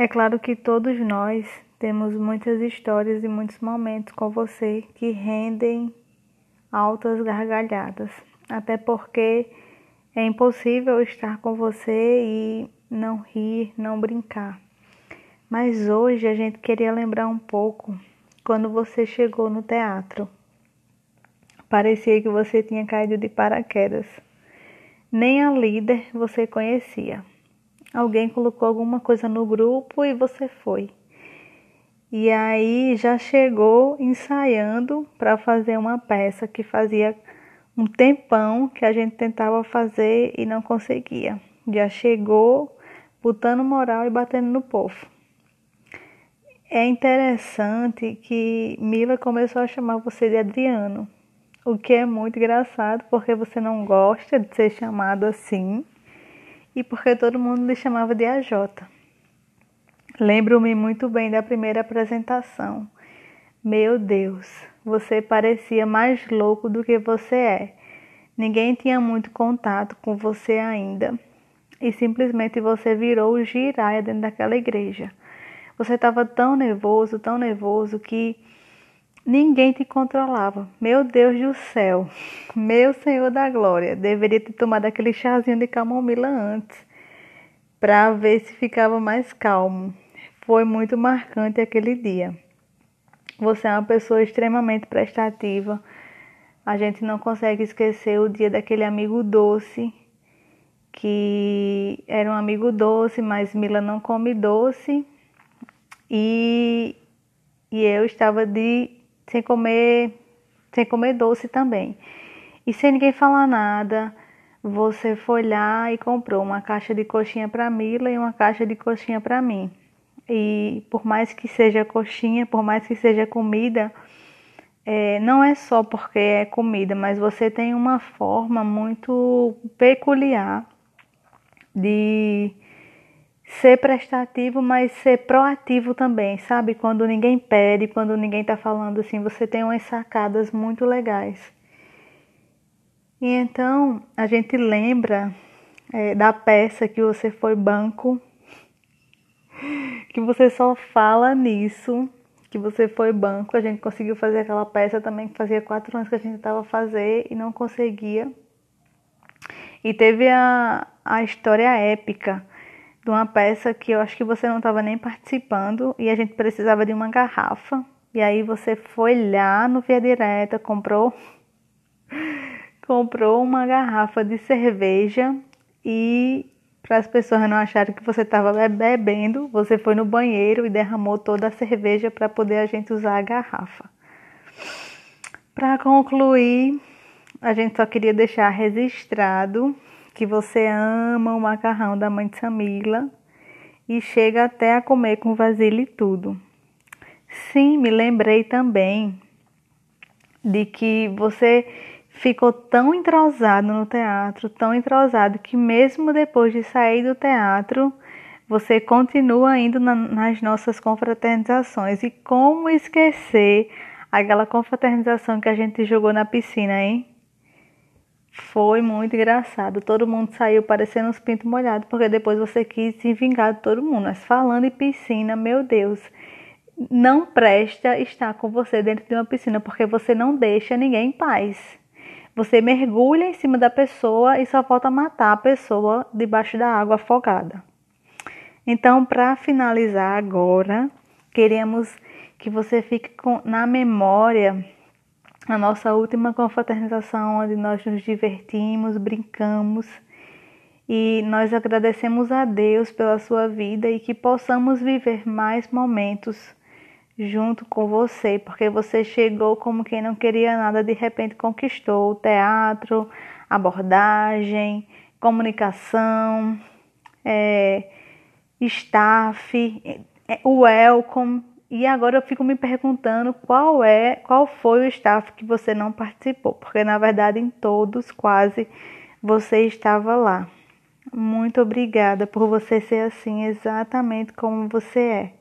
É claro que todos nós temos muitas histórias e muitos momentos com você que rendem altas gargalhadas, até porque é impossível estar com você e não rir, não brincar. Mas hoje a gente queria lembrar um pouco quando você chegou no teatro. Parecia que você tinha caído de paraquedas. Nem a líder você conhecia. Alguém colocou alguma coisa no grupo e você foi. E aí já chegou ensaiando para fazer uma peça que fazia um tempão que a gente tentava fazer e não conseguia. Já chegou botando moral e batendo no povo. É interessante que Mila começou a chamar você de Adriano, o que é muito engraçado porque você não gosta de ser chamado assim e porque todo mundo lhe chamava de AJ. Lembro-me muito bem da primeira apresentação. Meu Deus, você parecia mais louco do que você é. Ninguém tinha muito contato com você ainda. E simplesmente você virou o giraia dentro daquela igreja. Você estava tão nervoso, tão nervoso que ninguém te controlava. Meu Deus do céu, meu Senhor da Glória, deveria ter tomado aquele chazinho de camomila antes para ver se ficava mais calmo foi muito marcante aquele dia. Você é uma pessoa extremamente prestativa. A gente não consegue esquecer o dia daquele amigo doce, que era um amigo doce, mas Mila não come doce. E, e eu estava de sem comer sem comer doce também. E sem ninguém falar nada, você foi lá e comprou uma caixa de coxinha para Mila e uma caixa de coxinha para mim. E por mais que seja coxinha, por mais que seja comida, é, não é só porque é comida, mas você tem uma forma muito peculiar de ser prestativo, mas ser proativo também, sabe? Quando ninguém pede, quando ninguém está falando assim, você tem umas sacadas muito legais. E então a gente lembra é, da peça que você foi banco que você só fala nisso, que você foi banco, a gente conseguiu fazer aquela peça também que fazia quatro anos que a gente estava fazer e não conseguia. E teve a, a história épica de uma peça que eu acho que você não estava nem participando e a gente precisava de uma garrafa. E aí você foi lá no Via Direta, comprou comprou uma garrafa de cerveja e para as pessoas não acharem que você estava bebendo, você foi no banheiro e derramou toda a cerveja para poder a gente usar a garrafa. Para concluir, a gente só queria deixar registrado que você ama o macarrão da mãe de Samila e chega até a comer com vasilha e tudo. Sim, me lembrei também de que você ficou tão entrosado no teatro, tão entrosado, que mesmo depois de sair do teatro, você continua indo na, nas nossas confraternizações. E como esquecer aquela confraternização que a gente jogou na piscina, hein? Foi muito engraçado. Todo mundo saiu parecendo uns pintos molhados, porque depois você quis se vingar de todo mundo. Mas falando em piscina, meu Deus, não presta estar com você dentro de uma piscina, porque você não deixa ninguém em paz. Você mergulha em cima da pessoa e só falta matar a pessoa debaixo da água afogada. Então, para finalizar agora, queremos que você fique com, na memória a nossa última confraternização, onde nós nos divertimos, brincamos e nós agradecemos a Deus pela sua vida e que possamos viver mais momentos junto com você, porque você chegou como quem não queria nada, de repente conquistou o teatro, abordagem, comunicação, é, staff, é, o welcome. E agora eu fico me perguntando qual é, qual foi o staff que você não participou, porque na verdade em todos quase você estava lá. Muito obrigada por você ser assim exatamente como você é.